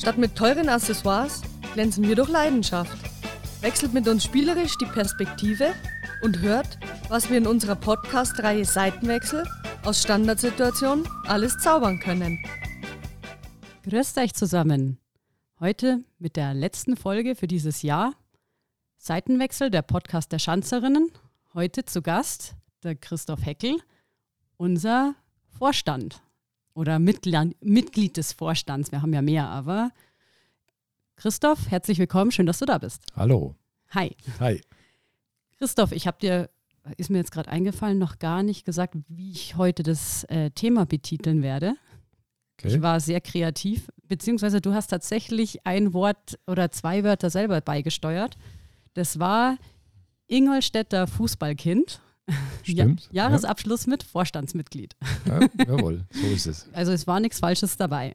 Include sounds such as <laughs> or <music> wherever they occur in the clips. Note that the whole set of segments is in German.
Statt mit teuren Accessoires glänzen wir durch Leidenschaft. Wechselt mit uns spielerisch die Perspektive und hört, was wir in unserer Podcast-Reihe Seitenwechsel aus Standardsituationen alles zaubern können. Grüßt euch zusammen. Heute mit der letzten Folge für dieses Jahr. Seitenwechsel, der Podcast der Schanzerinnen. Heute zu Gast der Christoph Heckel, unser Vorstand oder Mitglied des Vorstands. Wir haben ja mehr, aber Christoph, herzlich willkommen. Schön, dass du da bist. Hallo. Hi. Hi. Christoph, ich habe dir, ist mir jetzt gerade eingefallen, noch gar nicht gesagt, wie ich heute das äh, Thema betiteln werde. Okay. Ich war sehr kreativ, beziehungsweise du hast tatsächlich ein Wort oder zwei Wörter selber beigesteuert. Das war Ingolstädter Fußballkind. Stimmt. Ja, Jahresabschluss ja. mit Vorstandsmitglied. Ja, jawohl, so ist es. <laughs> Also es war nichts Falsches dabei.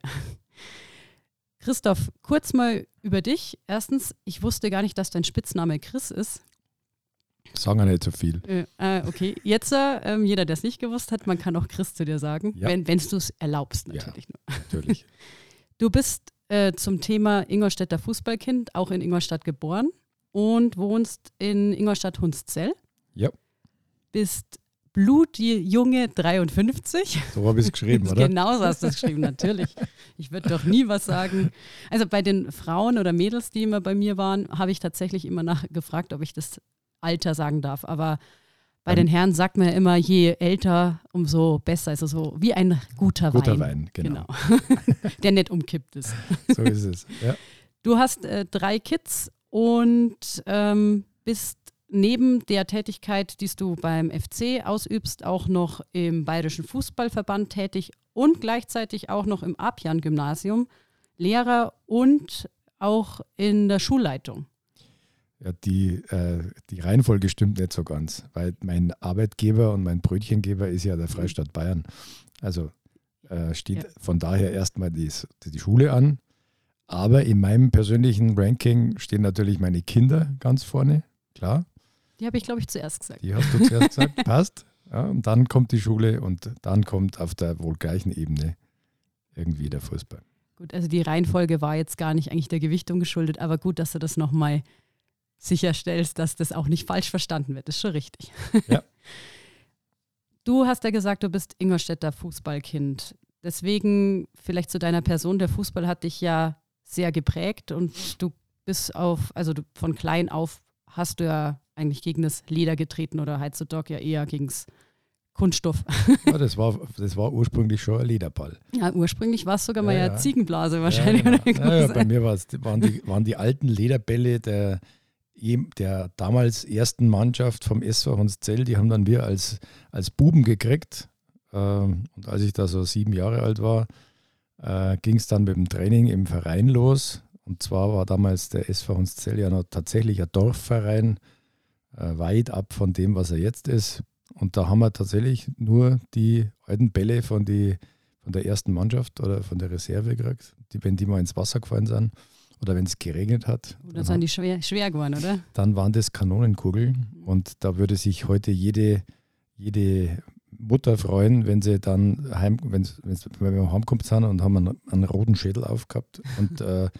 Christoph, kurz mal über dich. Erstens, ich wusste gar nicht, dass dein Spitzname Chris ist. Sagen wir nicht so viel. Äh, okay, jetzt, äh, jeder, der es nicht gewusst hat, man kann auch Chris zu dir sagen, ja. wenn du es erlaubst, natürlich. Ja, natürlich. <laughs> Du bist äh, zum Thema Ingolstädter Fußballkind auch in Ingolstadt geboren und wohnst in Ingolstadt-Hunszell. Ja. Bist blutjunge 53. So habe ich es geschrieben, <laughs> oder? Genau so hast du es geschrieben, natürlich. Ich würde doch nie was sagen. Also bei den Frauen oder Mädels, die immer bei mir waren, habe ich tatsächlich immer nachgefragt, ob ich das Alter sagen darf. Aber bei um, den Herren sagt man ja immer, je älter, umso besser. Also so wie ein guter, guter Wein. Wein genau. genau. <laughs> Der nicht umkippt ist. <laughs> So ist es, ja. Du hast äh, drei Kids und ähm, bist neben der Tätigkeit, die du beim FC ausübst, auch noch im Bayerischen Fußballverband tätig und gleichzeitig auch noch im Apian-Gymnasium Lehrer und auch in der Schulleitung. Ja, die, äh, die Reihenfolge stimmt nicht so ganz, weil mein Arbeitgeber und mein Brötchengeber ist ja der Freistaat Bayern. Also äh, steht ja. von daher erstmal die, die Schule an. Aber in meinem persönlichen Ranking stehen natürlich meine Kinder ganz vorne, klar. Die habe ich, glaube ich, zuerst gesagt. Die hast du zuerst gesagt, <laughs> passt. Ja, und dann kommt die Schule und dann kommt auf der wohl gleichen Ebene irgendwie der Fußball. Gut, also die Reihenfolge war jetzt gar nicht eigentlich der Gewichtung geschuldet, aber gut, dass du das nochmal sicherstellst, dass das auch nicht falsch verstanden wird. Das ist schon richtig. <laughs> Ja. Du hast ja gesagt, du bist Ingolstädter Fußballkind. Deswegen vielleicht zu deiner Person. Der Fußball hat dich ja sehr geprägt und du bist auf, also du, von klein auf hast du ja eigentlich gegen das Leder getreten oder heutzutage ja eher gegen das Kunststoff. Ja, das war, das war ursprünglich schon ein Lederball. Ja, ursprünglich war es sogar ja, mal ja, Ziegenblase wahrscheinlich. Ja, genau. ja, bei mir waren die, waren die alten Lederbälle der, der damals ersten Mannschaft vom SV Honszell, die haben dann wir als, als Buben gekriegt. Ähm, und als ich da so sieben Jahre alt war, äh, ging es dann mit dem Training im Verein los. Und zwar war damals der SV Honszell ja noch tatsächlich ein Dorfverein, äh, weit ab von dem, was er jetzt ist. Und da haben wir tatsächlich nur die alten Bälle von, die, von der ersten Mannschaft oder von der Reserve gekriegt, die, wenn die mal ins Wasser gefallen sind oder wenn es geregnet hat. Oder sind die schwer, schwer geworden, oder? Dann waren das Kanonenkugeln und da würde sich heute jede, jede Mutter freuen, wenn sie dann heim, wenn, wenn wir heimgekommen sind und haben einen, einen roten Schädel aufgehabt und äh,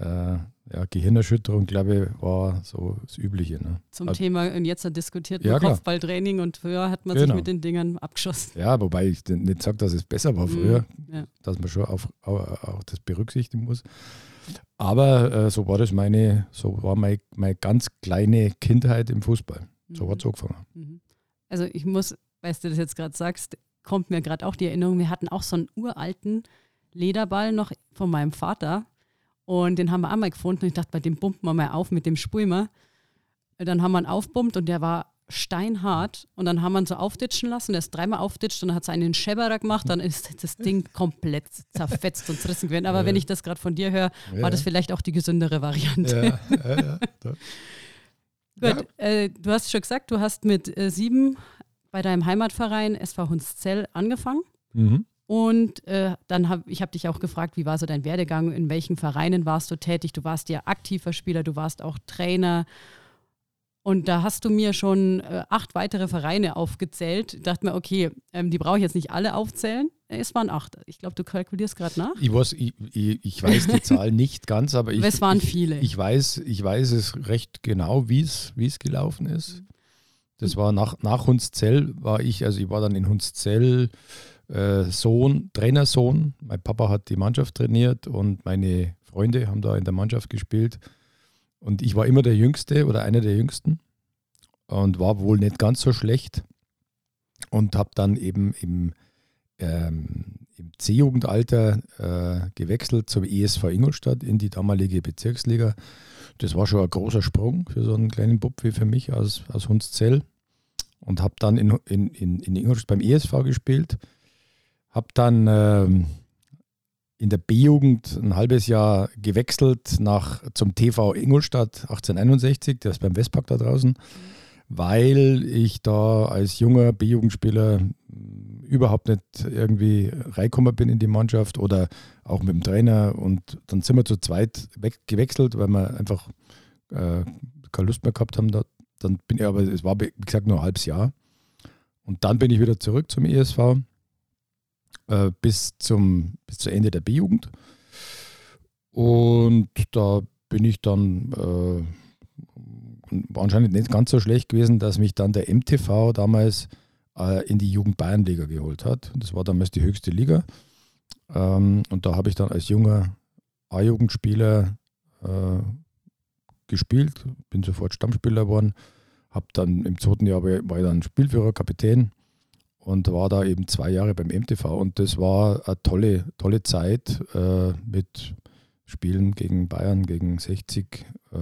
äh, ja, Gehirnerschütterung, glaube ich, war so das Übliche. Ne? Zum also, Thema, und jetzt diskutiert ja, Kopfballtraining und früher hat man genau. sich mit den Dingern abgeschossen. Ja, wobei ich nicht sage, dass es besser war früher, mhm, ja. dass man schon auf, auch, auch das berücksichtigen muss. Aber äh, so war das meine, so war meine, meine ganz kleine Kindheit im Fußball. So mhm. hat es angefangen. Mhm. Also ich muss, weißt du das jetzt gerade sagst, kommt mir gerade auch die Erinnerung, wir hatten auch so einen uralten Lederball noch von meinem Vater und den haben wir einmal gefunden. Und ich dachte, bei dem pumpen wir mal auf mit dem Spulmer. Dann haben wir ihn aufpumpt und der war steinhart. Und dann haben wir ihn so auftitschen lassen. Der ist dreimal auftitscht und dann hat es einen Scheberer gemacht. Dann ist das Ding <laughs> komplett zerfetzt und zerrissen gewesen. Aber ja. wenn ich das gerade von dir höre, war ja. das vielleicht auch die gesündere Variante. Ja. <laughs> Gut, äh, du hast schon gesagt, du hast mit äh, sieben bei deinem Heimatverein SV Hunszell angefangen. Mhm. Und äh, dann habe ich habe dich auch gefragt, wie war so dein Werdegang, in welchen Vereinen warst du tätig? Du warst ja aktiver Spieler, du warst auch Trainer. Und da hast du mir schon äh, acht weitere Vereine aufgezählt. Ich dachte mir, okay, ähm, die brauche ich jetzt nicht alle aufzählen. Es waren acht. Ich glaube, du kalkulierst gerade nach. Ich weiß, ich, ich, ich, weiß die Zahl nicht ganz, aber ich, <laughs> es waren viele. Ich, weiß, ich weiß es recht genau, wie es gelaufen ist. Das war nach, nach Hunszell, war ich, also ich war dann in Hunszell äh, Sohn, Trainersohn. Mein Papa hat die Mannschaft trainiert und meine Freunde haben da in der Mannschaft gespielt. Und ich war immer der Jüngste oder einer der Jüngsten und war wohl nicht ganz so schlecht und habe dann eben im, ähm, im C-Jugendalter äh, gewechselt zum ESV Ingolstadt in die damalige Bezirksliga. Das war schon ein großer Sprung für so einen kleinen Bub wie für mich aus, aus Hunszell und habe dann in, in, in, in Ingolstadt beim ESV gespielt. Habe dann ähm, in der B-Jugend ein halbes Jahr gewechselt nach, zum TV Ingolstadt 1861, der ist beim Westpark da draußen, weil ich da als junger B-Jugendspieler überhaupt nicht irgendwie reingekommen bin in die Mannschaft oder auch mit dem Trainer. Und dann sind wir zu zweit gewechselt, weil wir einfach äh, keine Lust mehr gehabt haben. Da. Dann bin ich aber, es war wie gesagt nur ein halbes Jahr. Und dann bin ich wieder zurück zum ESV äh, bis, zum, bis zu Ende der B-Jugend. Und da bin ich dann äh, anscheinend nicht ganz so schlecht gewesen, dass mich dann der MTV damals äh, in die Jugend Bayernliga geholt hat. Das war damals die höchste Liga. Ähm, und da habe ich dann als junger A-Jugendspieler äh, gespielt, bin sofort Stammspieler geworden, habe dann im zweiten Jahr war ich dann Spielführer, Kapitän und war da eben zwei Jahre beim MTV und das war eine tolle, tolle Zeit äh, mit Spielen gegen Bayern, gegen 60, äh,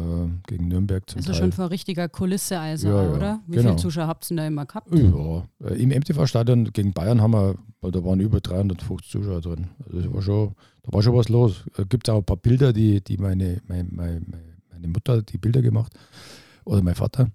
gegen Nürnberg zum also Teil. schon vor richtiger Kulisse also, Ja, ja, oder? Wie genau. viele Zuschauer habt ihr denn da immer gehabt? Ja, äh, im MTV-Stadion gegen Bayern haben wir, da waren über 350 Zuschauer drin. Also das war schon, da war schon was los. Gibt es auch ein paar Bilder, die, die meine, meine, meine, meine Mutter die Bilder gemacht oder mein Vater.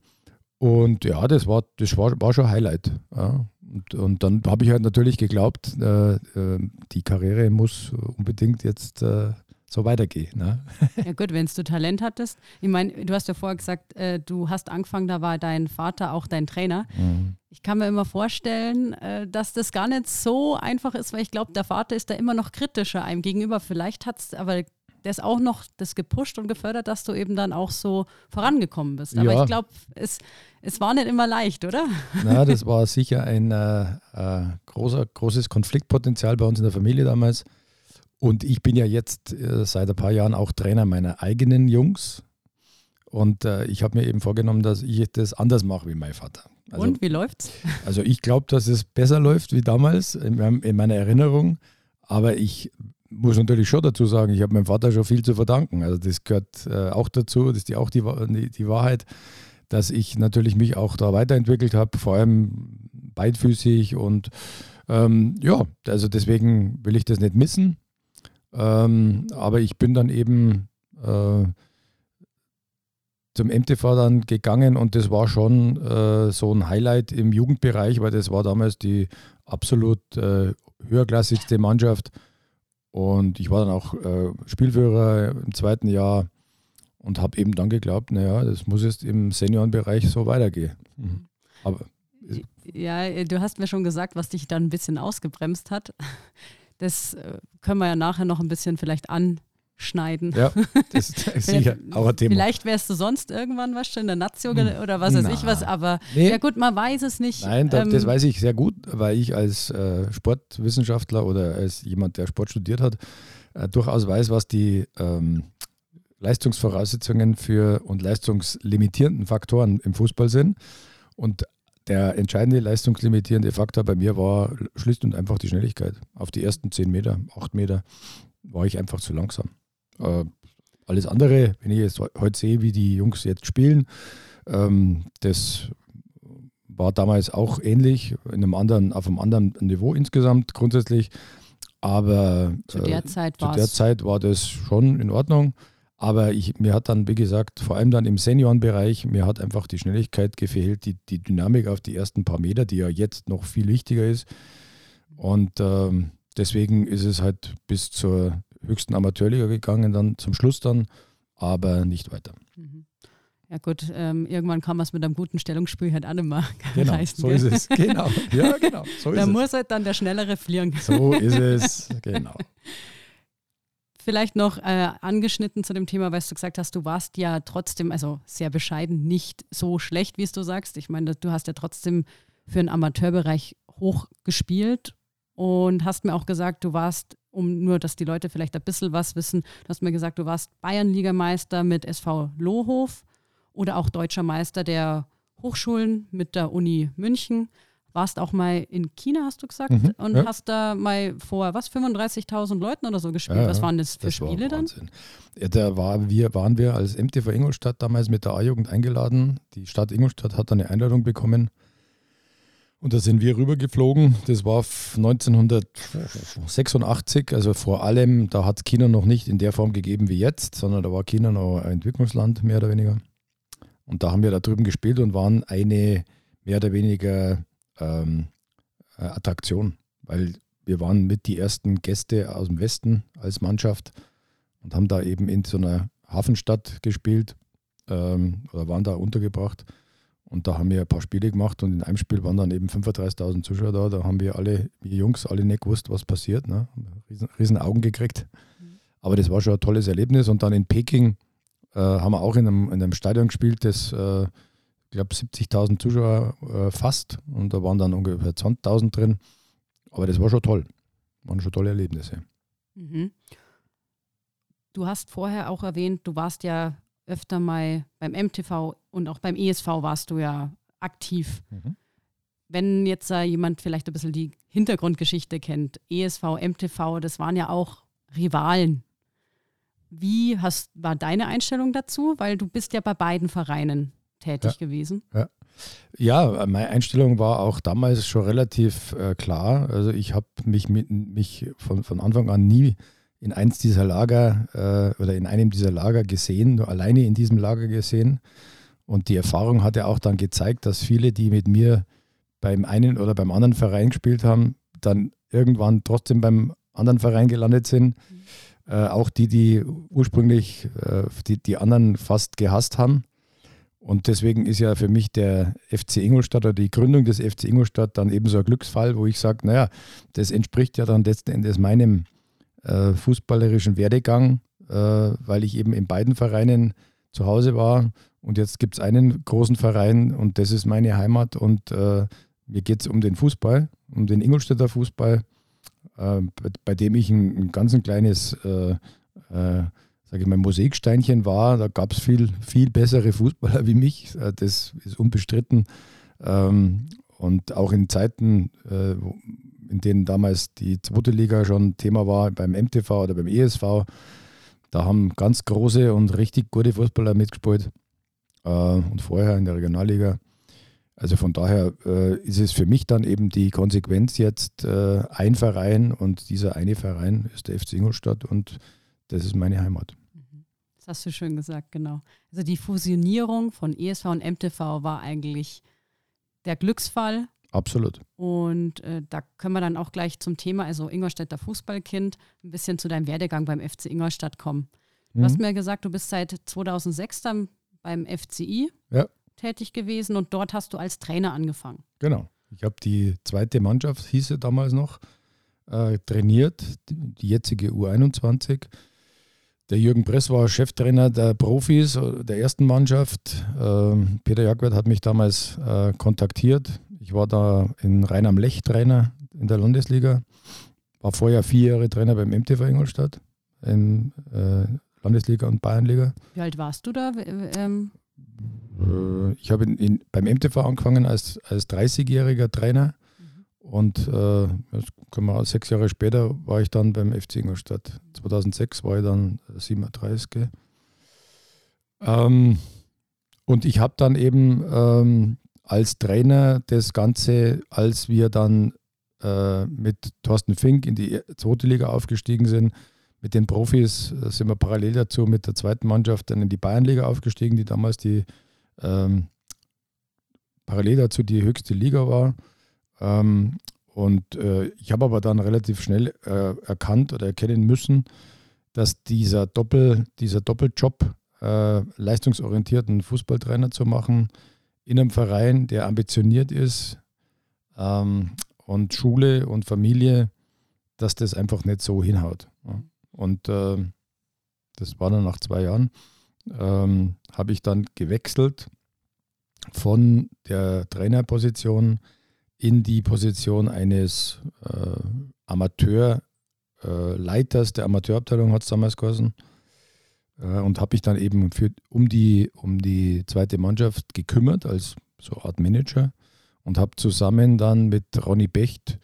Und ja, das war, das war, war schon Highlight. Ja. Und, und dann habe ich halt natürlich geglaubt, äh, äh, die Karriere muss unbedingt jetzt äh, so weitergehen. Ne? Ja gut, wenn du Talent hattest. Ich meine, du hast ja vorher gesagt, äh, du hast angefangen, da war dein Vater auch dein Trainer. Mhm. Ich kann mir immer vorstellen, äh, dass das gar nicht so einfach ist, weil ich glaube, der Vater ist da immer noch kritischer einem gegenüber. Vielleicht hat es aber der ist auch noch das gepusht und gefördert, dass du eben dann auch so vorangekommen bist. Aber Ja. ich glaube, es, es war nicht immer leicht, oder? Na, das war sicher ein äh, äh, großer, großes Konfliktpotenzial bei uns in der Familie damals. Und ich bin ja jetzt äh, seit ein paar Jahren auch Trainer meiner eigenen Jungs. Und äh, ich habe mir eben vorgenommen, dass ich das anders mache wie mein Vater. Also, und wie läuft's? also ich glaube, dass es besser läuft wie damals in, meinem- in meiner Erinnerung. Aber ich muss natürlich schon dazu sagen, ich habe meinem Vater schon viel zu verdanken. Also das gehört äh, auch dazu, das ist die, auch die, die Wahrheit, dass ich natürlich mich auch da weiterentwickelt habe, vor allem beidfüßig und ähm, ja, also deswegen will ich das nicht missen. Ähm, aber ich bin dann eben äh, zum MTV dann gegangen und das war schon äh, so ein Highlight im Jugendbereich, weil das war damals die absolut äh, höherklassigste Mannschaft. Und ich war dann auch äh, Spielführer im zweiten Jahr und habe eben dann geglaubt, naja, das muss jetzt im Seniorenbereich so weitergehen. Mhm. Aber Ja, äh, du hast mir schon gesagt, was dich dann ein bisschen ausgebremst hat. Das äh, können wir ja nachher noch ein bisschen vielleicht anschneiden. ja, <laughs> das ist sicher auch ein Thema. Vielleicht wärst du sonst irgendwann was in der Nazio ge- oder was weiß ich Na. was, aber Nee. ja gut, man weiß es nicht. Nein, da, Ähm, das weiß ich sehr gut, weil ich als äh, Sportwissenschaftler oder als jemand, der Sport studiert hat, äh, durchaus weiß, was die ähm, Leistungsvoraussetzungen für und leistungslimitierenden Faktoren im Fußball sind. Und der entscheidende leistungslimitierende Faktor bei mir war schlicht und einfach die Schnelligkeit. Auf die ersten 10 Meter, 8 Meter war ich einfach zu langsam. Äh, alles andere, wenn ich jetzt heute sehe, wie die Jungs jetzt spielen, ähm, das war damals auch ähnlich, in einem anderen, auf einem anderen Niveau insgesamt grundsätzlich. Aber zu äh, der Zeit zu war der. Zeit war das schon in Ordnung. Aber ich, mir hat dann, wie gesagt, vor allem dann im Seniorenbereich, mir hat einfach die Schnelligkeit gefehlt, die, die Dynamik auf die ersten paar Meter, die ja jetzt noch viel wichtiger ist. Und ähm, deswegen ist es halt bis zur höchsten Amateurliga gegangen, dann zum Schluss dann, aber nicht weiter. Mhm. Ja gut, ähm, irgendwann kann man es mit einem guten Stellungsspiel halt auch nicht mehr <laughs> genau, reißen. So gell? ist es. Genau. Ja, <laughs> genau. So ist da es. muss halt dann der Schnellere fliegen. So ist es. Genau. <laughs> Vielleicht noch äh, angeschnitten zu dem Thema, weil du gesagt hast, du warst ja trotzdem, also sehr bescheiden, nicht so schlecht, wie es du sagst. Ich meine, du hast ja trotzdem für den Amateurbereich hoch gespielt und hast mir auch gesagt, du warst, um nur, dass die Leute vielleicht ein bisschen was wissen, du hast mir gesagt, du warst Bayernligameister mit SV Lohhof oder auch deutscher Meister der Hochschulen mit der Uni München. Warst auch mal in China, hast du gesagt, Mhm, und ja. hast da mal vor, was, 35.000 Leuten oder so gespielt. Ja, was waren das für Das Spiele dann? Ja, da war, wir, waren wir als MTV Ingolstadt damals mit der A-Jugend eingeladen. Die Stadt Ingolstadt hat eine Einladung bekommen. Und da sind wir rübergeflogen. Das war 1986, also vor allem, da hat es China noch nicht in der Form gegeben wie jetzt, sondern da war China noch ein Entwicklungsland, mehr oder weniger. Und da haben wir da drüben gespielt und waren eine mehr oder weniger ähm, äh, Attraktion, weil wir waren mit die ersten Gäste aus dem Westen als Mannschaft und haben da eben in so einer Hafenstadt gespielt ähm, oder waren da untergebracht. Und da haben wir ein paar Spiele gemacht und in einem Spiel waren dann eben 35.000 Zuschauer da. Da haben wir alle, wir Jungs, alle nicht gewusst, was passiert. Ne? Riesen, riesen Augen gekriegt. Aber das war schon ein tolles Erlebnis. Und dann in Peking äh, haben wir auch in einem, in einem Stadion gespielt, das, äh, ich glaube, 70.000 Zuschauer äh, fast. Und da waren dann ungefähr 20.000 drin. Aber das war schon toll. Waren schon tolle Erlebnisse. Mhm. Du hast vorher auch erwähnt, du warst ja öfter mal beim MTV und auch beim ESV warst du ja aktiv. Mhm. Wenn jetzt äh, jemand vielleicht ein bisschen die Hintergrundgeschichte kennt, ESV, MTV, das waren ja auch Rivalen. Wie hast, war deine Einstellung dazu? Weil du bist ja bei beiden Vereinen tätig gewesen. Ja, meine Einstellung war auch damals schon relativ äh, klar. Also ich habe mich, mit, mich von, von Anfang an nie in eins dieser Lager äh, oder in einem dieser Lager gesehen, nur alleine in diesem Lager gesehen. Und die Erfahrung hat ja auch dann gezeigt, dass viele, die mit mir beim einen oder beim anderen Verein gespielt haben, dann irgendwann trotzdem beim anderen Verein gelandet sind. Äh, auch die, die ursprünglich äh, die, die anderen fast gehasst haben. Und deswegen ist ja für mich der FC Ingolstadt oder die Gründung des FC Ingolstadt dann eben so ein Glücksfall, wo ich sage, naja, das entspricht ja dann letzten Endes meinem äh, fußballerischen Werdegang, äh, weil ich eben in beiden Vereinen zu Hause war. Und jetzt gibt es einen großen Verein und das ist meine Heimat. Und äh, mir geht es um den Fußball, um den Ingolstädter Fußball, äh, bei, bei dem ich ein, ein ganz ein kleines äh, äh, sage ich mal, Mosaiksteinchen war. Da gab es viel, viel bessere Fußballer wie mich. Äh, Das ist unbestritten. Ähm, Und auch in Zeiten, äh, in denen damals die zweite Liga schon Thema war, beim MTV oder beim ESV, da haben ganz große und richtig gute Fußballer mitgespielt. Äh, Und vorher in der Regionalliga. Also von daher äh, ist es für mich dann eben die Konsequenz jetzt äh, ein Verein und dieser eine Verein ist der FC Ingolstadt und das ist meine Heimat. Das hast du schön gesagt, genau. Also die Fusionierung von ESV und MTV war eigentlich der Glücksfall. Absolut. Und äh, da können wir dann auch gleich zum Thema, also Ingolstädter Fußballkind, ein bisschen zu deinem Werdegang beim FC Ingolstadt kommen. Du Mhm. hast mir gesagt, du bist seit 2006 dann beim FCI Ja. tätig gewesen und dort hast du als Trainer angefangen. Genau. Ich habe die zweite Mannschaft, hieß sie damals noch, äh, trainiert, die, jetzige U21. Der Jürgen Press war Cheftrainer der Profis äh, der ersten Mannschaft. Ähm, Peter Jagwert hat mich damals äh, kontaktiert. Ich war da in Rhein am Lech Trainer in der Landesliga. War vorher vier Jahre Trainer beim MTV Ingolstadt in äh, Landesliga und Bayernliga. Wie alt warst du da? Ähm, Äh, Ich habe in, in, beim MTV angefangen als, als 30-jähriger Trainer und äh, wir, sechs Jahre später war ich dann beim FC Ingolstadt. 2006 war ich dann 37. Ähm, und ich habe dann eben ähm, als Trainer das Ganze, als wir dann äh, mit Thorsten Fink in die zweite Liga aufgestiegen sind, mit den Profis äh, sind wir parallel dazu mit der zweiten Mannschaft dann in die Bayernliga aufgestiegen, die damals die ähm, parallel dazu die höchste Liga war. Ähm, und äh, ich habe aber dann relativ schnell äh, erkannt oder erkennen müssen, dass dieser, Doppel, dieser Doppeljob äh, leistungsorientierten Fußballtrainer zu machen in einem Verein, der ambitioniert ist ähm, und Schule und Familie, dass das einfach nicht so hinhaut. Ja. Und äh, das war dann nach zwei Jahren, ähm, habe ich dann gewechselt von der Trainerposition in die Position eines äh, Amateurleiters äh, der Amateurabteilung, hat es damals geheißen. Äh, und habe mich dann eben für, um, die, um die zweite Mannschaft gekümmert als so Art Manager und habe zusammen dann mit Ronny Becht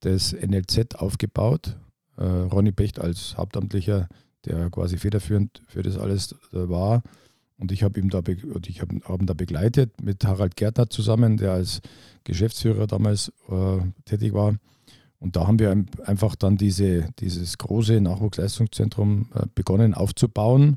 das NLZ aufgebaut. Äh, Ronny Becht als Hauptamtlicher, der quasi federführend für das alles äh, war. Und ich habe ihn da, hab, hab ihn da begleitet mit Harald Gärtner zusammen, der als Geschäftsführer damals äh, tätig war. Und da haben wir einfach dann diese, dieses große Nachwuchsleistungszentrum äh, begonnen aufzubauen.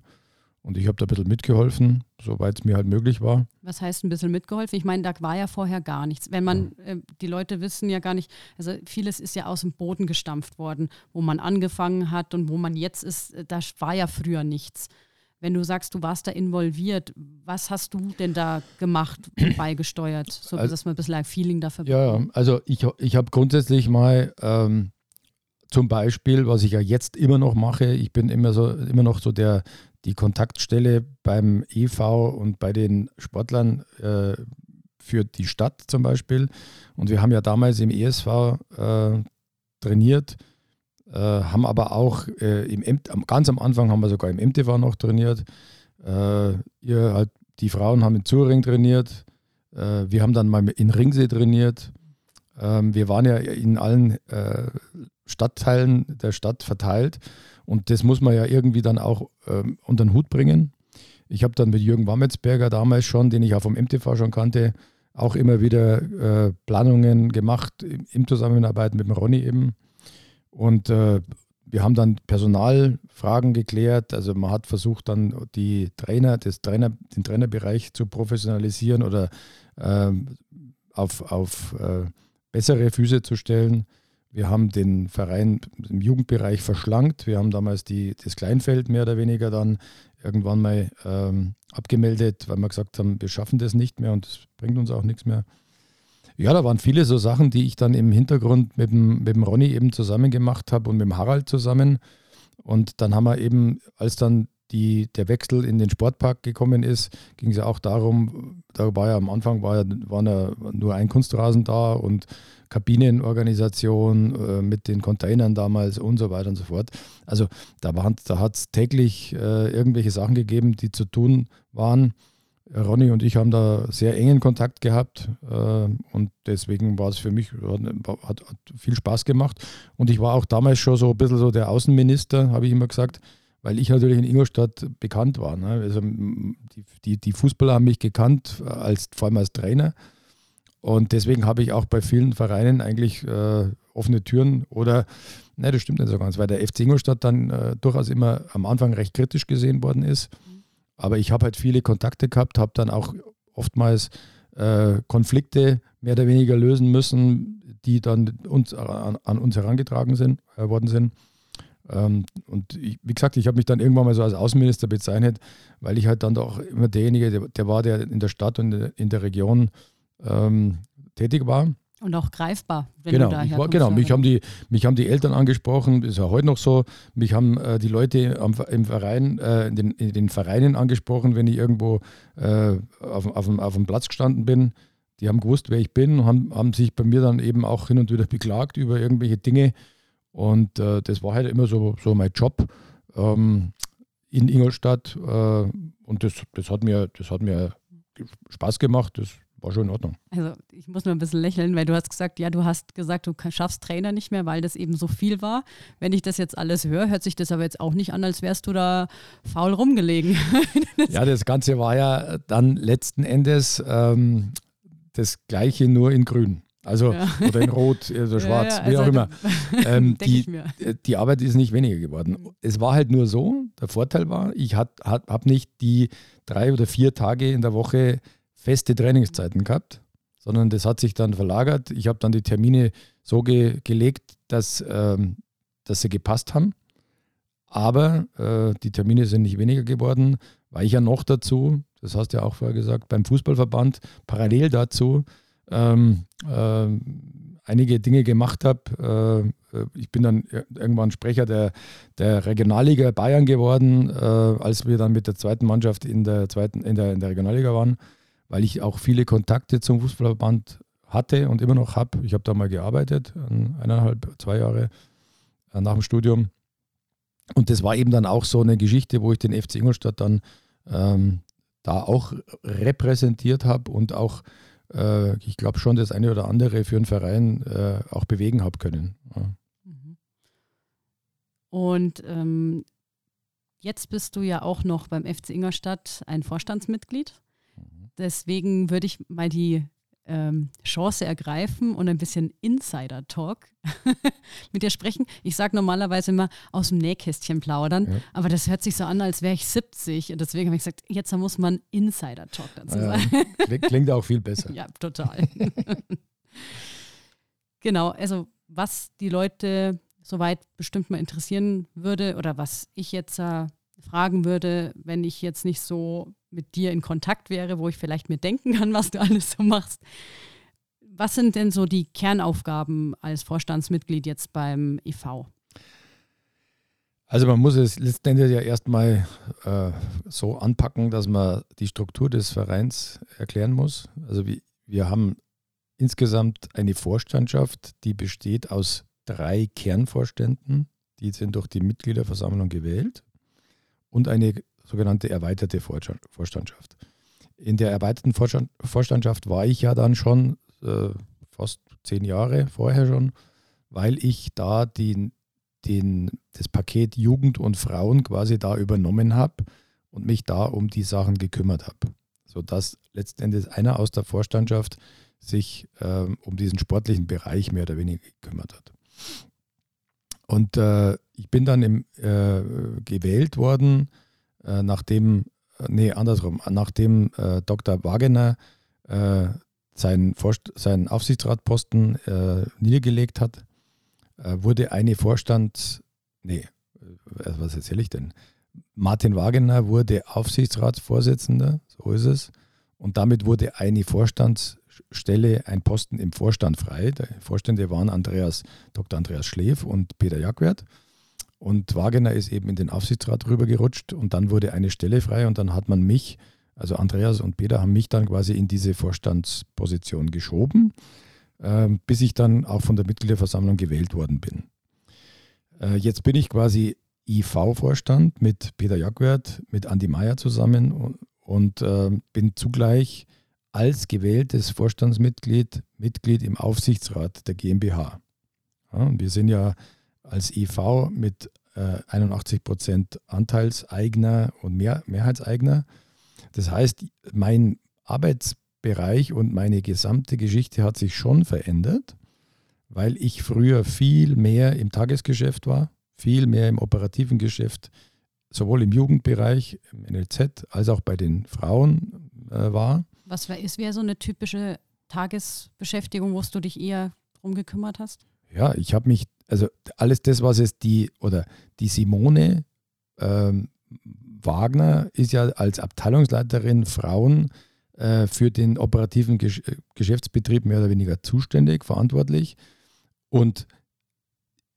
Und ich habe da ein bisschen mitgeholfen, soweit es mir halt möglich war. Was heißt ein bisschen mitgeholfen? Ich meine, da war ja vorher gar nichts. Wenn man, äh, die Leute wissen ja gar nicht, also vieles ist ja aus dem Boden gestampft worden, wo man angefangen hat und wo man jetzt ist, äh, da war ja früher nichts. Wenn du sagst, du warst da involviert, was hast du denn da gemacht und <clears throat> beigesteuert, so also, dass man ein bisschen ein Feeling dafür bekommt? Ja, also ich, ich habe grundsätzlich mal ähm, zum Beispiel, was ich ja jetzt immer noch mache, ich bin immer so immer noch so der die Kontaktstelle beim EV und bei den Sportlern äh, für die Stadt zum Beispiel. Und wir haben ja damals im ESV äh, trainiert äh, haben aber auch äh, im Emt, ganz am Anfang haben wir sogar im MTV noch trainiert. Äh, ihr halt, die Frauen haben in Zuring trainiert. Äh, wir haben dann mal in Ringsee trainiert. Ähm, wir waren ja in allen Stadtteilen der Stadt verteilt und das muss man ja irgendwie dann auch ähm, unter den Hut bringen. Ich habe dann mit Jürgen Wammetsberger damals schon, den ich auch vom MTV schon kannte, auch immer wieder äh, Planungen gemacht, im Zusammenarbeit mit dem Ronny eben. Und äh, wir haben dann Personalfragen geklärt. Also man hat versucht dann die Trainer, das Trainer, den Trainerbereich zu professionalisieren oder äh, auf, auf äh, bessere Füße zu stellen. Wir haben den Verein im Jugendbereich verschlankt. Wir haben damals die, das Kleinfeld mehr oder weniger dann irgendwann mal ähm, abgemeldet, weil wir gesagt haben, wir schaffen das nicht mehr und es bringt uns auch nichts mehr. Ja, da waren viele so Sachen, die ich dann im Hintergrund mit dem, mit dem Ronny eben zusammen gemacht habe und mit dem Harald zusammen. Und dann haben wir eben, als dann die, der Wechsel in den Sportpark gekommen ist, ging es ja auch darum, da war ja am Anfang war ja, war ja nur ein Kunstrasen da und Kabinenorganisation äh, mit den Containern damals und so weiter und so fort. Also da, da hat es täglich äh, irgendwelche Sachen gegeben, die zu tun waren. Ronny und ich haben da sehr engen Kontakt gehabt äh, und deswegen war es für mich, hat, hat, viel Spaß gemacht. Und ich war auch damals schon so ein bisschen so der Außenminister, habe ich immer gesagt, weil ich natürlich in Ingolstadt bekannt war. Ne? Also die, die, die, Fußballer haben mich gekannt, als, vor allem als Trainer. Und deswegen habe ich auch bei vielen Vereinen eigentlich äh, offene Türen oder, nein, das stimmt nicht so ganz, weil der FC Ingolstadt dann äh, durchaus immer am Anfang recht kritisch gesehen worden ist. Aber ich habe halt viele Kontakte gehabt, habe dann auch oftmals äh, Konflikte mehr oder weniger lösen müssen, die dann uns, an, an uns herangetragen sind, äh, worden sind. Ähm, und ich, wie gesagt, ich habe mich dann irgendwann mal so als Außenminister bezeichnet, weil ich halt dann doch immer derjenige, der, der war, der in der Stadt und in der Region ähm, tätig war. Und auch greifbar, wenn genau, du daher war, Genau, mich haben, die, mich haben die Eltern angesprochen, ist ja heute noch so. Mich haben äh, die Leute am, im Verein, äh, in, den, in, den, Vereinen angesprochen, wenn ich irgendwo äh, auf, auf, auf dem Platz gestanden bin. Die haben gewusst, wer ich bin und haben, haben sich bei mir dann eben auch hin und wieder beklagt über irgendwelche Dinge. Und äh, das war halt immer so, so mein Job ähm, in Ingolstadt. Äh, und das, das, hat mir, das hat mir Spaß gemacht. Das war schon in Ordnung. Also ich muss nur ein bisschen lächeln, weil du hast gesagt, ja, du hast gesagt, du schaffst Trainer nicht mehr, weil das eben so viel war. Wenn ich das jetzt alles höre, hört sich das aber jetzt auch nicht an, als wärst du da faul rumgelegen. <laughs> ja, das Ganze war ja dann letzten Endes ähm, das Gleiche nur in Grün. Also ja. oder in Rot oder <laughs> also Schwarz, ja, ja, wie also auch immer. <laughs> Ähm, die, die Arbeit ist nicht weniger geworden. Es war halt nur so, der Vorteil war, ich habe nicht die drei oder vier Tage in der Woche feste Trainingszeiten gehabt, sondern das hat sich dann verlagert. Ich habe dann die Termine so ge gelegt, dass, ähm, dass sie gepasst haben. aber äh, die Termine sind nicht weniger geworden, weil ich ja noch dazu, das hast du ja auch vorher gesagt, beim Fußballverband parallel dazu ähm, äh, einige Dinge gemacht habe. Äh, ich bin dann irgendwann Sprecher der, der Regionalliga Bayern geworden, äh, als wir dann mit der zweiten Mannschaft in der, zweiten, in, der, in der Regionalliga waren, weil ich auch viele Kontakte zum Fußballverband hatte und immer noch habe. Ich habe da mal gearbeitet, eineinhalb, zwei Jahre äh, nach dem Studium. Und das war eben dann auch so eine Geschichte, wo ich den FC Ingolstadt dann ähm, da auch repräsentiert habe und auch, äh, ich glaube schon, das eine oder andere für einen Verein äh, auch bewegen habe können. Ja. Mhm. Und ähm, jetzt bist du ja auch noch beim FC Ingolstadt ein Vorstandsmitglied. Deswegen würde ich mal die ähm, Chance ergreifen und ein bisschen Insider-Talk <laughs> mit dir sprechen. Ich sage normalerweise immer aus dem Nähkästchen plaudern, ja. aber das hört sich so an, als wäre ich 70 und deswegen habe ich gesagt, jetzt muss man Insider-Talk dazu ja, sagen. Klingt auch viel besser. <laughs> ja, total. <laughs> genau, also was die Leute soweit bestimmt mal interessieren würde oder was ich jetzt äh, fragen würde, wenn ich jetzt nicht so mit dir in Kontakt wäre, wo ich vielleicht mir denken kann, <laughs> was du alles so machst. Was sind denn so die Kernaufgaben als Vorstandsmitglied jetzt beim IV? Also man muss es letztendlich ja erstmal äh, so anpacken, dass man die Struktur des Vereins erklären muss. Also wir, wir haben insgesamt eine Vorstandschaft, die besteht aus drei Kernvorständen, die sind durch die Mitgliederversammlung gewählt und eine sogenannte erweiterte Vorstandschaft. In der erweiterten Vorstandschaft war ich ja dann schon äh, fast zehn Jahre vorher schon, weil ich da den, den, das Paket Jugend und Frauen quasi da übernommen habe und mich da um die Sachen gekümmert habe. Sodass letztendlich einer aus der Vorstandschaft sich äh, um diesen sportlichen Bereich mehr oder weniger gekümmert hat. Und äh, ich bin dann im, äh, gewählt worden, äh, nachdem, äh, nee, andersrum, nachdem äh, Dr. Wagener äh, seinen, seinen Aufsichtsratposten niedergelegt hat, wurde eine Vorstand, nee, was erzähle ich denn? Martin Wagener wurde Aufsichtsratsvorsitzender, so ist es. Und damit wurde eine Vorstandsstelle, ein Posten im Vorstand frei. Die Vorstände waren Andreas, Dr. Andreas Schleef und Peter Jackwert. Und Wagner ist eben in den Aufsichtsrat rübergerutscht und dann wurde eine Stelle frei und dann hat man mich, also Andreas und Peter haben mich dann quasi in diese Vorstandsposition geschoben, äh, bis ich dann auch von der Mitgliederversammlung gewählt worden bin. Äh, jetzt bin ich quasi IV-Vorstand mit Peter Jackwert, mit Andi Meyer zusammen und, und äh, bin zugleich als gewähltes Vorstandsmitglied Mitglied im Aufsichtsrat der GmbH. Ja, und wir sind ja als EV mit äh, 81 Prozent Anteilseigner und Mehr, Mehrheitseigner. Das heißt, mein Arbeitsbereich und meine gesamte Geschichte hat sich schon verändert, weil ich früher viel mehr im Tagesgeschäft war, viel mehr im operativen Geschäft, sowohl im Jugendbereich, im NLZ, als auch bei den Frauen äh, war. Was wär, ist wäre so eine typische Tagesbeschäftigung, wo du dich eher drum gekümmert hast? Ja, ich habe mich also alles das, was es die, oder die Simone ähm, Wagner ist ja als Abteilungsleiterin Frauen äh, für den operativen Gesch Geschäftsbetrieb mehr oder weniger zuständig, verantwortlich. Und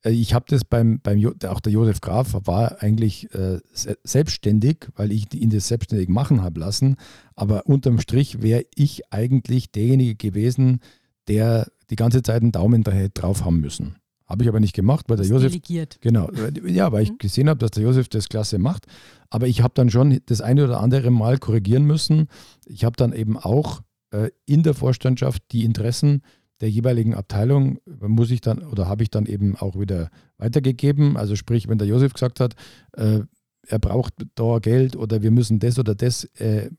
äh, ich habe das beim, beim auch der Josef Graf war eigentlich äh, selbstständig, weil ich ihn das selbstständig machen habe lassen. Aber unterm Strich wäre ich eigentlich derjenige gewesen, der die ganze Zeit einen Daumen drauf haben müssen. Habe ich aber nicht gemacht, weil der Josef. Delegiert. Genau. Ja, weil ich mhm. gesehen habe, dass der Josef das klasse macht. Aber ich habe dann schon das eine oder andere Mal korrigieren müssen. Ich habe dann eben auch äh, in der Vorstandschaft die Interessen der jeweiligen Abteilung muss ich dann oder habe ich dann eben auch wieder weitergegeben. Also sprich, wenn der Josef gesagt hat, äh, er braucht da Geld oder wir müssen das oder das äh,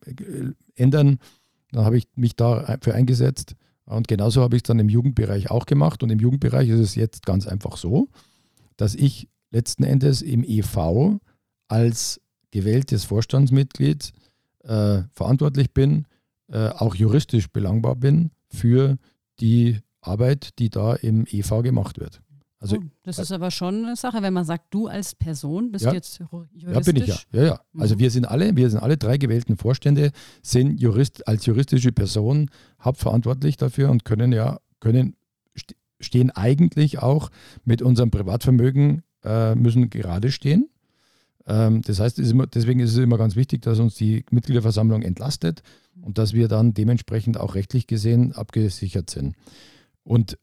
ändern, dann habe ich mich dafür eingesetzt. Und genauso habe ich es dann im Jugendbereich auch gemacht. Und im Jugendbereich ist es jetzt ganz einfach so, dass ich letzten Endes im EV als gewähltes Vorstandsmitglied äh, verantwortlich bin, äh, auch juristisch belangbar bin für die Arbeit, die da im EV gemacht wird. Also, oh, das ist aber schon eine Sache, wenn man sagt, du als Person bist Ja. jetzt juristisch. Ja, bin ich ja. Ja, ja. Also Mhm. wir sind alle, wir sind alle drei gewählten Vorstände, sind Jurist, als juristische Person hauptverantwortlich dafür und können ja, können, st- stehen eigentlich auch mit unserem Privatvermögen, äh, müssen gerade stehen. Ähm, das heißt, ist immer, deswegen ist es immer ganz wichtig, dass uns die Mitgliederversammlung entlastet und dass wir dann dementsprechend auch rechtlich gesehen abgesichert sind. Und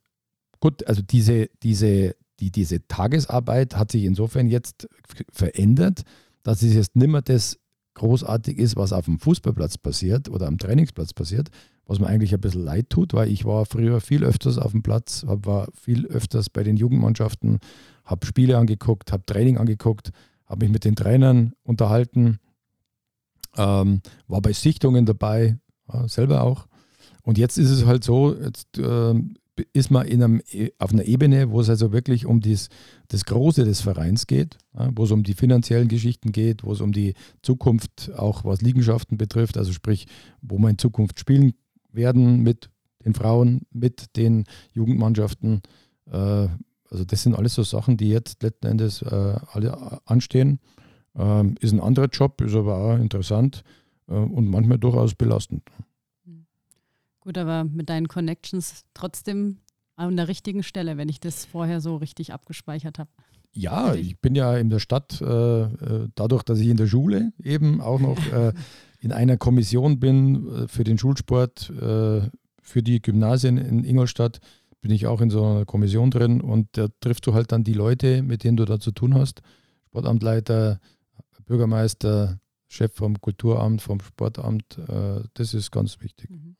gut, also diese, diese, die, diese Tagesarbeit hat sich insofern jetzt verändert, dass es jetzt nimmer das großartig ist, was auf dem Fußballplatz passiert oder am Trainingsplatz passiert, was mir eigentlich ein bisschen leid tut, weil ich war früher viel öfters auf dem Platz, war viel öfters bei den Jugendmannschaften, habe Spiele angeguckt, habe Training angeguckt, habe mich mit den Trainern unterhalten, ähm, war bei Sichtungen dabei, ja, selber auch. Und jetzt ist es halt so, jetzt ähm, ist man in einem, E- auf einer Ebene, wo es also wirklich um dies, das Große des Vereins geht, wo es um die finanziellen Geschichten geht, wo es um die Zukunft auch was Liegenschaften betrifft, also sprich, wo wir in Zukunft spielen werden mit den Frauen, mit den Jugendmannschaften. Äh, also das sind alles so Sachen, die jetzt letzten Endes äh, alle anstehen. Ähm, ist ein anderer Job, ist aber auch interessant äh, und manchmal durchaus belastend. Gut, aber mit deinen Connections trotzdem an der richtigen Stelle, wenn ich das vorher so richtig abgespeichert habe. Ja, ich bin ja in der Stadt, äh, äh, dadurch, dass ich in der Schule eben auch noch äh, <laughs> in einer Kommission bin äh, für den Schulsport, äh, für die Gymnasien in Ingolstadt, bin ich auch in so einer Kommission drin und da triffst du halt dann die Leute, mit denen du da zu tun hast. Sportamtleiter, Bürgermeister, Chef vom Kulturamt, vom Sportamt, äh, das ist ganz wichtig. Mhm.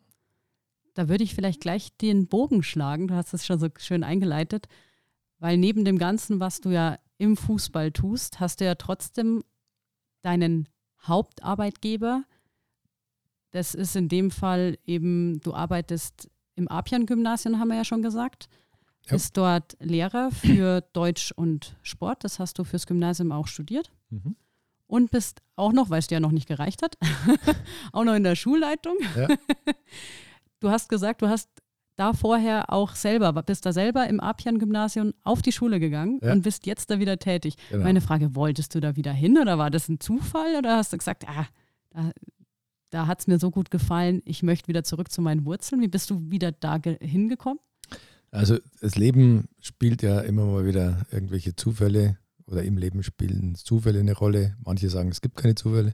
Da würde ich vielleicht gleich den Bogen schlagen. Du hast es schon so schön eingeleitet, weil neben dem Ganzen, was du ja im Fußball tust, hast du ja trotzdem deinen Hauptarbeitgeber. Das ist in dem Fall eben, du arbeitest im Apian-Gymnasium, haben wir ja schon gesagt. Ja. Bist dort Lehrer für Deutsch und Sport. Das hast du fürs Gymnasium auch studiert. Mhm. Und bist auch noch, weil es dir ja noch nicht gereicht hat, <laughs> auch noch in der Schulleitung. Ja. <laughs> Du hast gesagt, du hast da vorher auch selber, bist da selber im Apian-Gymnasium auf die Schule gegangen Ja. und bist jetzt da wieder tätig. Genau. Meine Frage, wolltest du da wieder hin oder war das ein Zufall oder hast du gesagt, ah, da, da hat es mir so gut gefallen, ich möchte wieder zurück zu meinen Wurzeln. Wie bist du wieder da ge- hingekommen? Also das Leben spielt ja immer mal wieder irgendwelche Zufälle oder im Leben spielen Zufälle eine Rolle. Manche sagen, es gibt keine Zufälle.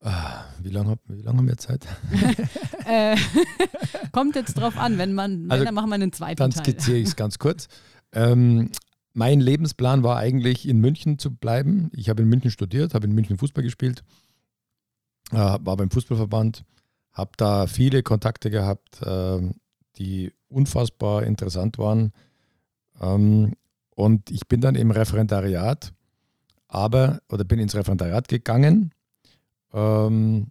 Ah, wie lange hab, lang haben wir Zeit? <laughs> äh, <laughs> kommt jetzt drauf an, wenn man, wenn, Also, dann machen wir einen zweiten Dann Teil. skizziere ich es <laughs> ganz kurz. Ähm, mein Lebensplan war eigentlich, in München zu bleiben. Ich habe in München studiert, habe in München Fußball gespielt, äh, war beim Fußballverband, habe da viele Kontakte gehabt, ähm, die unfassbar interessant waren. Ähm, und ich bin dann im Referendariat, aber, oder bin ins Referendariat gegangen, ähm,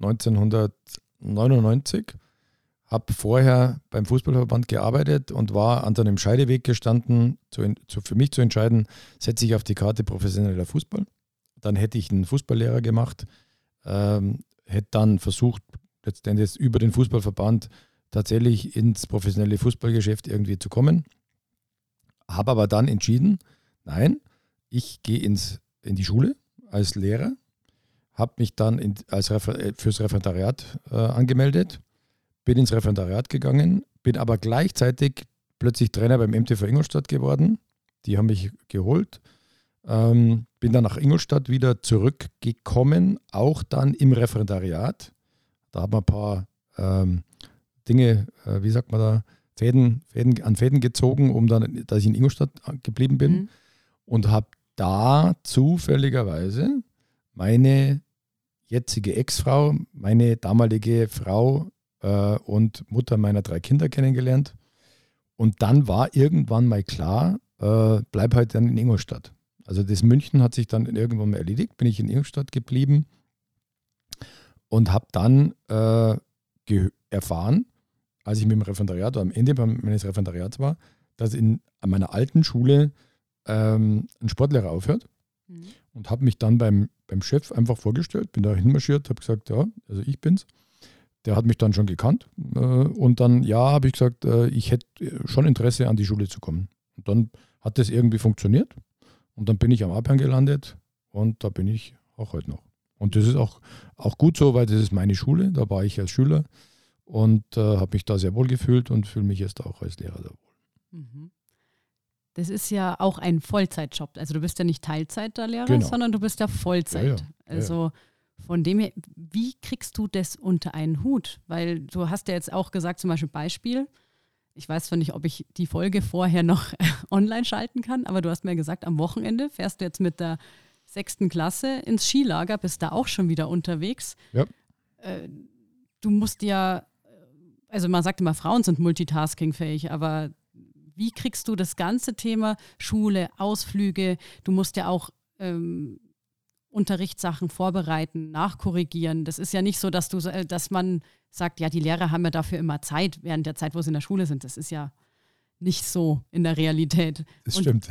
1999 habe vorher beim Fußballverband gearbeitet und war an einem Scheideweg gestanden, zu, zu, für mich zu entscheiden, setze ich auf die Karte professioneller Fußball. Dann hätte ich einen Fußballlehrer gemacht, ähm, hätte dann versucht, letztendlich über den Fußballverband tatsächlich ins professionelle Fußballgeschäft irgendwie zu kommen. Habe aber dann entschieden, nein, ich gehe in die Schule als Lehrer, habe mich dann in, als Refer äh, fürs Referendariat äh, angemeldet bin ins Referendariat gegangen, bin aber gleichzeitig plötzlich Trainer beim MTV Ingolstadt geworden. Die haben mich geholt. Ähm, bin dann nach Ingolstadt wieder zurückgekommen, auch dann im Referendariat. Da haben wir ein paar ähm, Dinge, äh, wie sagt man da, Fäden, Fäden, an Fäden gezogen, um dann, dass ich in Ingolstadt geblieben bin Mhm. und habe da zufälligerweise meine jetzige Ex-Frau, meine damalige Frau äh, und Mutter meiner drei Kinder kennengelernt. Und dann war irgendwann mal klar, äh, bleib halt dann in Ingolstadt. Also das München hat sich dann irgendwann mal erledigt, bin ich in Ingolstadt geblieben und habe dann äh, erfahren, als ich mit dem Referendariat oder am Ende meines Referendariats war, dass in meiner alten Schule ähm, ein Sportlehrer aufhört Mhm. und habe mich dann beim, beim Chef einfach vorgestellt, bin da hinmarschiert, habe gesagt, ja, also ich bin's. der hat mich dann schon gekannt. Äh, und dann, ja, habe ich gesagt, äh, ich hätte schon Interesse an die Schule zu kommen. Und dann hat das irgendwie funktioniert. Und dann bin ich am Abhang gelandet und da bin ich auch heute noch. Und das ist auch, auch gut so, weil das ist meine Schule, da war ich als Schüler und äh, habe mich da sehr wohl gefühlt und fühle mich jetzt auch als Lehrer da wohl. Mhm. Das ist ja auch ein Vollzeitjob. Also du bist ja nicht Teilzeit da Lehrer, genau. sondern du bist ja Vollzeit. Ja, ja. Also von dem her, wie kriegst du das unter einen Hut? Weil du hast ja jetzt auch gesagt, zum Beispiel Beispiel, ich weiß zwar nicht, ob ich die Folge vorher noch <laughs> online schalten kann, aber du hast mir gesagt, am Wochenende fährst du jetzt mit der sechsten Klasse ins Skilager, bist da auch schon wieder unterwegs. Ja. Äh, du musst ja, also man sagt immer, Frauen sind multitaskingfähig, aber wie kriegst du das ganze Thema Schule, Ausflüge, du musst ja auch ähm, Unterrichtssachen vorbereiten, nachkorrigieren. Das ist ja nicht so, dass du, äh, dass man sagt, ja, die Lehrer haben ja dafür immer Zeit während der Zeit, wo sie in der Schule sind. Das ist ja nicht so in der Realität. Das Und stimmt.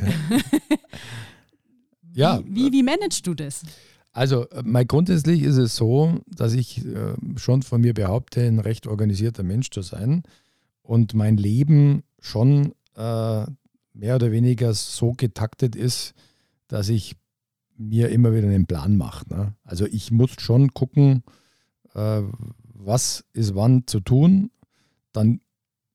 ja. <laughs> Wie, wie, wie managst du das? Also, äh, mal grundsätzlich ist es so, dass ich äh, schon von mir behaupte, ein recht organisierter Mensch zu sein und mein Leben schon äh, mehr oder weniger so getaktet ist, dass ich mir immer wieder einen Plan mache. Ne? Also ich muss schon gucken, äh, was ist wann zu tun. Dann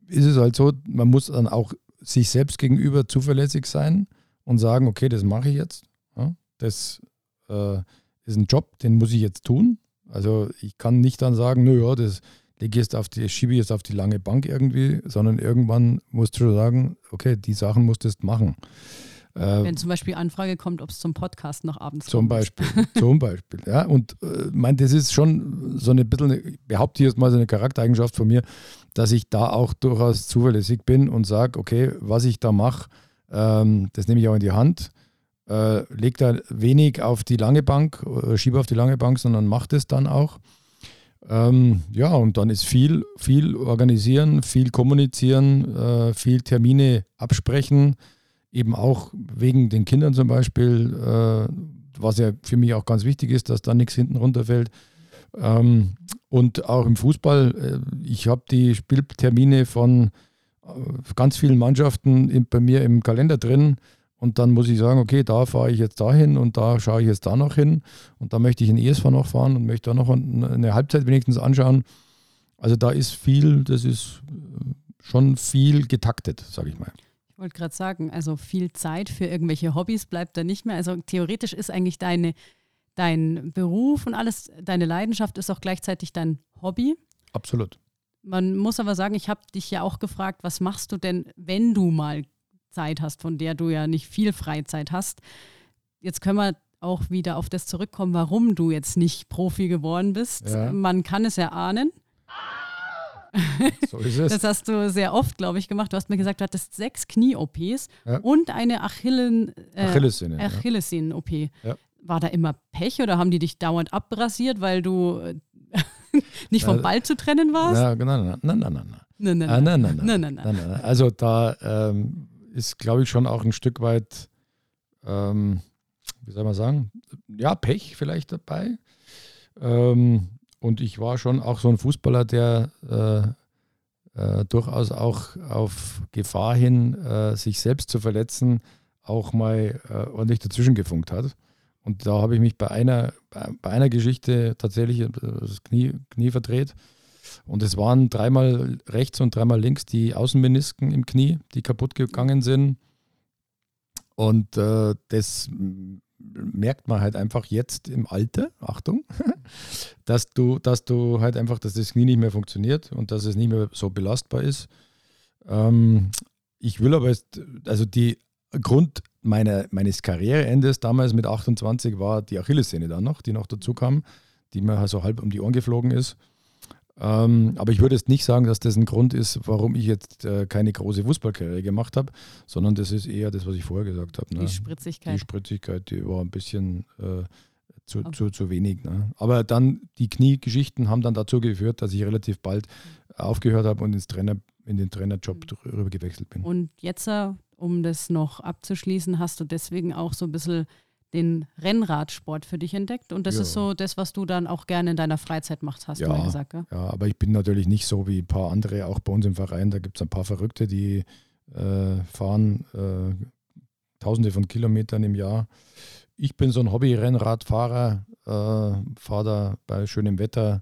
ist es halt so, man muss dann auch sich selbst gegenüber zuverlässig sein und sagen, okay, das mache ich jetzt. Ja? Das äh, ist ein Job, den muss ich jetzt tun. Also ich kann nicht dann sagen, naja, das lege jetzt auf die, schiebe jetzt auf die lange Bank irgendwie, sondern irgendwann musst du sagen, okay, die Sachen musst du jetzt machen. Äh, Wenn zum Beispiel Anfrage kommt, ob es zum Podcast noch abends zum kommt. Beispiel, <laughs> zum Beispiel, ja. Und äh, mein, das ist schon so eine bisschen, ich behaupte jetzt mal so eine Charaktereigenschaft von mir, dass ich da auch durchaus zuverlässig bin und sage, okay, was ich da mache, ähm, das nehme ich auch in die Hand. Äh, leg da wenig auf die lange Bank, äh, schiebe auf die lange Bank, sondern mache das dann auch. Ähm, ja, und dann ist viel, viel organisieren, viel kommunizieren, äh, viel Termine absprechen, eben auch wegen den Kindern zum Beispiel, äh, was ja für mich auch ganz wichtig ist, dass da nichts hinten runterfällt. Ähm, und auch im Fußball, äh, ich habe die Spieltermine von äh, ganz vielen Mannschaften in, bei mir im Kalender drin. Und dann muss ich sagen, okay, da fahre ich jetzt dahin und da schaue ich jetzt da noch hin und da möchte ich in ESV noch fahren und möchte da noch eine Halbzeit wenigstens anschauen. Also da ist viel, das ist äh, schon viel getaktet, sage ich mal. Ich wollte gerade sagen, also viel Zeit für irgendwelche Hobbys bleibt da nicht mehr. Also theoretisch ist eigentlich deine, dein Beruf und alles, deine Leidenschaft ist auch gleichzeitig dein Hobby. Absolut. Man muss aber sagen, ich habe dich ja auch gefragt, was machst du denn, wenn du mal Zeit hast, von der du ja nicht viel Freizeit hast? Jetzt können wir auch wieder auf das zurückkommen, warum du jetzt nicht Profi geworden bist. Ja. Man kann es erahnen. So ist es. Das hast du sehr oft, glaube ich, gemacht. Du hast mir gesagt, du hattest sechs Knie-OPs ja. und eine Achillen, äh, Achillessehne-OP. Achillessehnen ja. War da immer Pech oder haben die dich dauernd abrasiert, weil du äh, <laughs> nicht vom Ball zu trennen warst? Ja, genau, nein, nein, nein, nein. Nein, nein, nein. nein, nein, nein, nein. Also da ähm, ist, glaube ich, schon auch ein Stück weit, ähm, wie soll man sagen, ja, Pech vielleicht dabei. Ähm, und ich war schon auch so ein Fußballer, der äh, äh, durchaus auch auf Gefahr hin, äh, sich selbst zu verletzen, auch mal äh, ordentlich dazwischen gefunkt hat. Und da habe ich mich bei einer, bei, einer Geschichte tatsächlich äh, das Knie, Knie verdreht. Und es waren dreimal rechts und dreimal links die Außenmenisken im Knie, die kaputt gegangen sind. Und äh, das merkt man halt einfach jetzt im Alter, Achtung, <laughs> dass du, dass du halt einfach, dass das Knie nicht mehr funktioniert und dass es nicht mehr so belastbar ist. Ähm, ich will aber jetzt, also die Grund meiner, meines Karriereendes damals mit 28 war die Achillessehne dann noch, die noch dazu kam, die mir halt so halb um die Ohren geflogen ist. Ähm, aber ich würde jetzt nicht sagen, dass das ein Grund ist, warum ich jetzt äh, keine große Fußballkarriere gemacht habe, sondern das ist eher das, was ich vorher gesagt habe. Ne? Die Spritzigkeit. Die Spritzigkeit, die war ein bisschen äh, zu, zu, zu wenig. Ne? Aber dann die Kniegeschichten haben dann dazu geführt, dass ich relativ bald aufgehört habe und ins Trainer, in den Trainerjob mhm. rüber gewechselt bin. Und jetzt, äh, um das noch abzuschließen, hast du deswegen auch so ein bisschen den Rennradsport für dich entdeckt und das Ja. ist so das, was du dann auch gerne in deiner Freizeit machst, hast du mal gesagt. Gell? Ja, aber ich bin natürlich nicht so wie ein paar andere, auch bei uns im Verein. Da gibt es ein paar Verrückte, die äh, fahren äh, tausende von Kilometern im Jahr. Ich bin so ein Hobby-Rennradfahrer, äh, fahre da bei schönem Wetter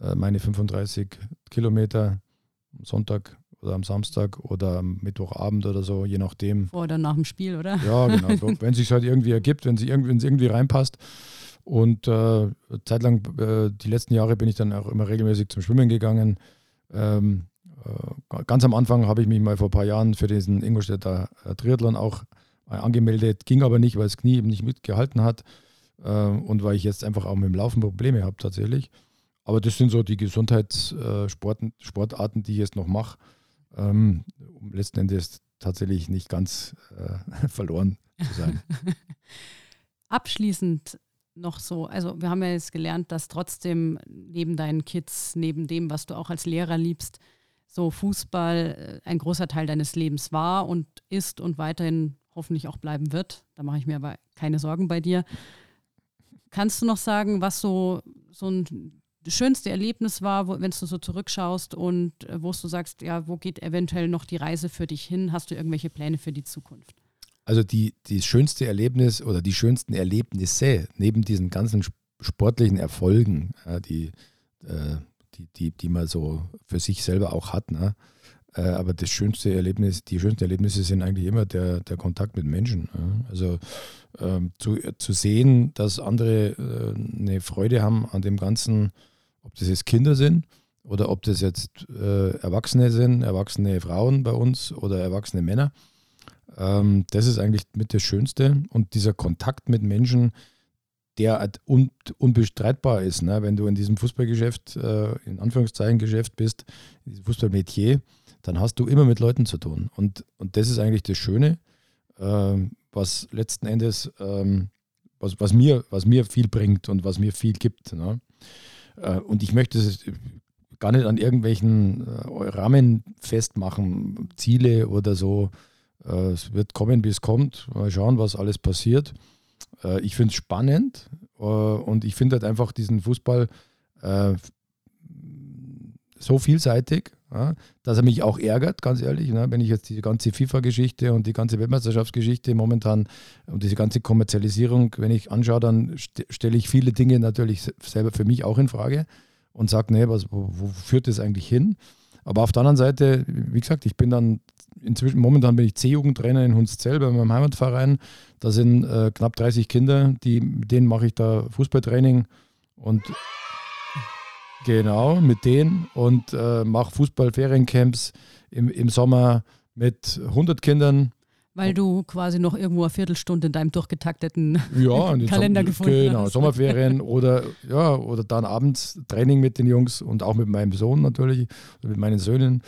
äh, meine 35 Kilometer am Sonntag oder am Samstag oder am Mittwochabend oder so, je nachdem. Vor oder nach dem Spiel, oder? Ja, genau. <laughs> Wenn es sich halt irgendwie ergibt, wenn es irgendwie, irgendwie reinpasst. Und äh, zeitlang, äh, die letzten Jahre bin ich dann auch immer regelmäßig zum Schwimmen gegangen. Ähm, äh, ganz am Anfang habe ich mich mal vor ein paar Jahren für diesen Ingolstädter äh, Triathlon auch äh, angemeldet, ging aber nicht, weil das Knie eben nicht mitgehalten hat äh, und weil ich jetzt einfach auch mit dem Laufen Probleme habe tatsächlich. Aber das sind so die Gesundheitssportarten, Sportarten, die ich jetzt noch mache, um letzten Endes tatsächlich nicht ganz äh, <laughs> verloren zu sein. <laughs> Abschließend noch so, also wir haben ja jetzt gelernt, dass trotzdem neben deinen Kids, neben dem, was du auch als Lehrer liebst, so Fußball äh, ein großer Teil deines Lebens war und ist und weiterhin hoffentlich auch bleiben wird. Da mache ich mir aber keine Sorgen bei dir. Kannst du noch sagen, was so, so ein schönste Erlebnis war, wenn du so zurückschaust und äh, wo du sagst, ja, wo geht eventuell noch die Reise für dich hin? Hast du irgendwelche Pläne für die Zukunft? Also die, die schönste Erlebnis oder die schönsten Erlebnisse neben diesen ganzen sp- sportlichen Erfolgen, ja, die, äh, die, die, die man so für sich selber auch hat, ne? Äh, aber das schönste Erlebnis, die schönsten Erlebnisse sind eigentlich immer der, der Kontakt mit Menschen. Also ähm, zu, zu sehen, dass andere äh, eine Freude haben an dem Ganzen, ob das jetzt Kinder sind oder ob das jetzt äh, Erwachsene sind, erwachsene Frauen bei uns oder erwachsene Männer. Ähm, das ist eigentlich mit das Schönste. Und dieser Kontakt mit Menschen, der halt un unbestreitbar ist. Ne? Wenn du in diesem Fußballgeschäft, äh, in Anführungszeichen Geschäft bist, in diesem Fußballmetier, dann hast du immer mit Leuten zu tun. Und, und das ist eigentlich das Schöne, ähm, was letzten Endes, ähm, was, was, mir, was mir viel bringt und was mir viel gibt. Ne? Äh, und ich möchte es gar nicht an irgendwelchen äh, Rahmen festmachen, Ziele oder so. Äh, es wird kommen, wie es kommt. Mal schauen, was alles passiert. Äh, ich finde es spannend äh, und ich finde halt einfach diesen Fußball äh, so vielseitig, ja, dass er mich auch ärgert, ganz ehrlich. Ne? Wenn ich jetzt die ganze FIFA-Geschichte und die ganze Weltmeisterschaftsgeschichte momentan und diese ganze Kommerzialisierung, wenn ich anschaue, dann st stelle ich viele Dinge natürlich se- selber für mich auch in Frage und sage, nee, was, wo, wo führt das eigentlich hin? Aber auf der anderen Seite, wie gesagt, ich bin dann inzwischen, momentan bin ich C-Jugendtrainer in Hunszell bei meinem Heimatverein. Da sind äh, knapp 30 Kinder, die, mit denen mache ich da Fußballtraining und genau, mit denen und äh, mache Fußballferiencamps im, im Sommer mit 100 Kindern. Weil du quasi noch irgendwo eine Viertelstunde in deinem durchgetakteten Ja, <laughs> Kalender gefunden Genau, hast. Sommerferien <laughs> oder ja, oder dann abends Training mit den Jungs und auch mit meinem Sohn natürlich, mit meinen Söhnen.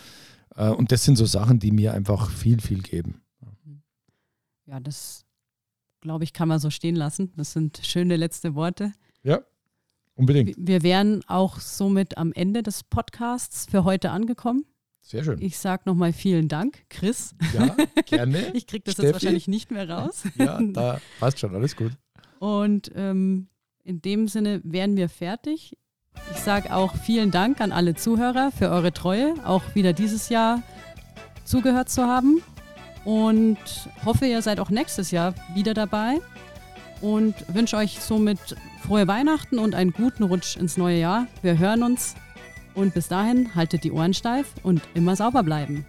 Äh, Und das sind so Sachen, die mir einfach viel, viel geben. Ja, das glaube ich, kann man so stehen lassen. Das sind schöne letzte Worte. Ja, unbedingt. Wir wären auch somit am Ende des Podcasts für heute angekommen. Sehr schön. Ich sage nochmal vielen Dank, Chris. Ja, gerne. <laughs> Ich kriege das Steffi? jetzt wahrscheinlich nicht mehr raus. Ja, da passt schon, alles gut. Und ähm, in dem Sinne wären wir fertig. Ich sage auch vielen Dank an alle Zuhörer für eure Treue, auch wieder dieses Jahr zugehört zu haben. Und hoffe, ihr seid auch nächstes Jahr wieder dabei. Und wünsche euch somit frohe Weihnachten und einen guten Rutsch ins neue Jahr. Wir hören uns. Und bis dahin haltet die Ohren steif und immer sauber bleiben.